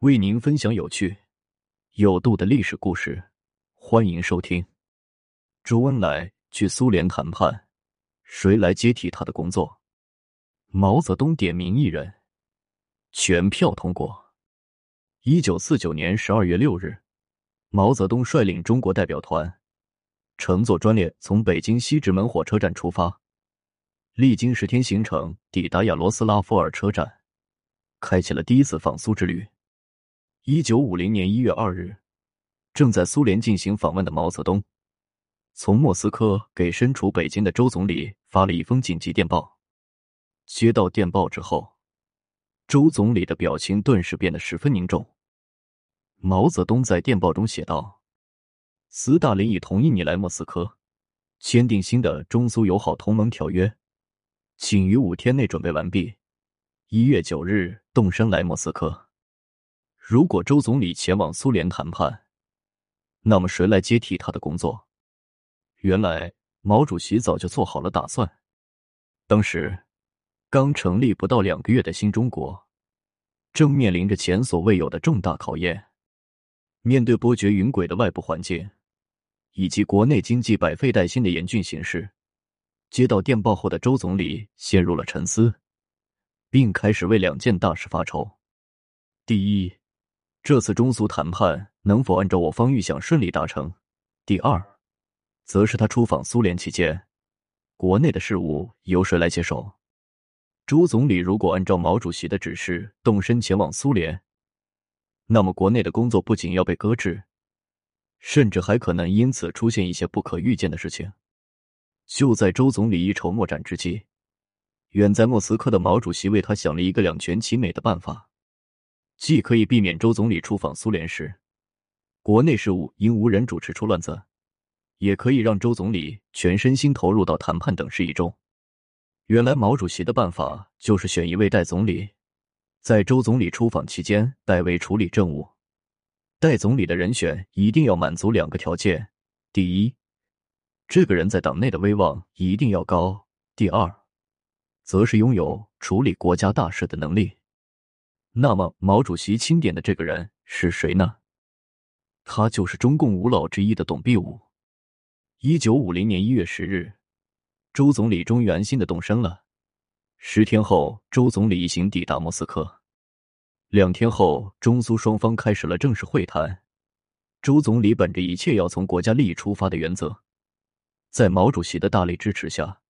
为您分享有趣、有度的历史故事，欢迎收听。周恩来去苏联谈判，谁来接替他的工作？毛泽东点名一人，全票通过。一九四九年十二月六日，毛泽东率领中国代表团乘坐专列从北京西直门火车站出发，历经十天行程，抵达亚罗斯拉夫尔车站，开启了第一次访苏之旅。一九五零年一月二日，正在苏联进行访问的毛泽东，从莫斯科给身处北京的周总理发了一封紧急电报。接到电报之后，周总理的表情顿时变得十分凝重。毛泽东在电报中写道：“斯大林已同意你来莫斯科，签订新的中苏友好同盟条约，请于五天内准备完毕，一月九日动身来莫斯科。”如果周总理前往苏联谈判，那么谁来接替他的工作？原来毛主席早就做好了打算。当时刚成立不到两个月的新中国，正面临着前所未有的重大考验。面对波谲云诡的外部环境，以及国内经济百废待兴的严峻形势，接到电报后的周总理陷入了沉思，并开始为两件大事发愁：第一，这次中苏谈判能否按照我方预想顺利达成？第二，则是他出访苏联期间，国内的事务由谁来接手？周总理如果按照毛主席的指示动身前往苏联，那么国内的工作不仅要被搁置，甚至还可能因此出现一些不可预见的事情。就在周总理一筹莫展之际，远在莫斯科的毛主席为他想了一个两全其美的办法。既可以避免周总理出访苏联时，国内事务因无人主持出乱子，也可以让周总理全身心投入到谈判等事宜中。原来毛主席的办法就是选一位代总理，在周总理出访期间代为处理政务。代总理的人选一定要满足两个条件：第一，这个人在党内的威望一定要高；第二，则是拥有处理国家大事的能力。那么，毛主席钦点的这个人是谁呢？他就是中共五老之一的董必武。一九五零年一月十日，周总理终于安心的动身了。十天后，周总理一行抵达莫斯科。两天后，中苏双方开始了正式会谈。周总理本着一切要从国家利益出发的原则，在毛主席的大力支持下，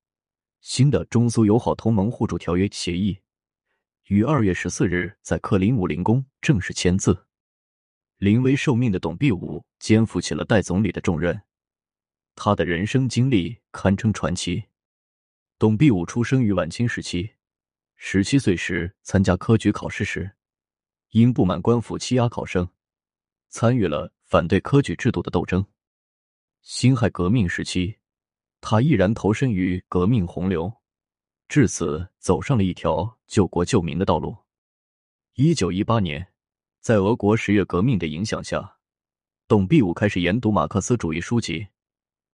新的中苏友好同盟互助条约协议。于二月十四日在克林姆林宫正式签字。临危受命的董必武肩负起了代总理的重任，他的人生经历堪称传奇。董必武出生于晚清时期，十七岁时参加科举考试时，因不满官府欺压考生，参与了反对科举制度的斗争。辛亥革命时期，他毅然投身于革命洪流。至此，走上了一条救国救民的道路。一九一八年，在俄国十月革命的影响下，董必武开始研读马克思主义书籍，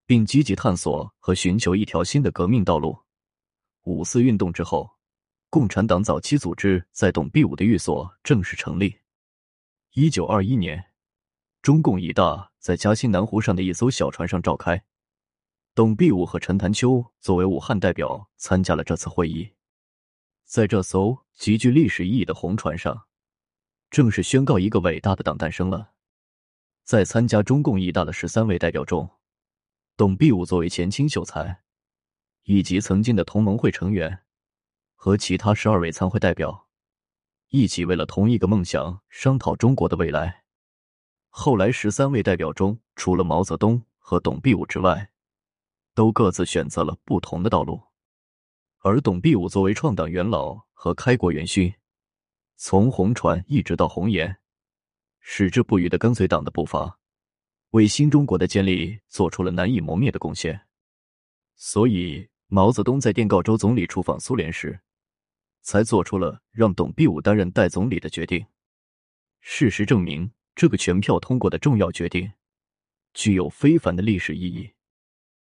并积极探索和寻求一条新的革命道路。五四运动之后，共产党早期组织在董必武的寓所正式成立。一九二一年，中共一大在嘉兴南湖上的一艘小船上召开。董必武和陈潭秋作为武汉代表参加了这次会议，在这艘极具历史意义的红船上，正式宣告一个伟大的党诞生了。在参加中共一大的十三位代表中，董必武作为前清秀才，以及曾经的同盟会成员和其他十二位参会代表，一起为了同一个梦想商讨中国的未来。后来，十三位代表中，除了毛泽东和董必武之外，都各自选择了不同的道路，而董必武作为创党元老和开国元勋，从红船一直到红岩，矢志不渝的跟随党的步伐，为新中国的建立做出了难以磨灭的贡献。所以，毛泽东在电告周总理出访苏联时，才做出了让董必武担任代总理的决定。事实证明，这个全票通过的重要决定，具有非凡的历史意义。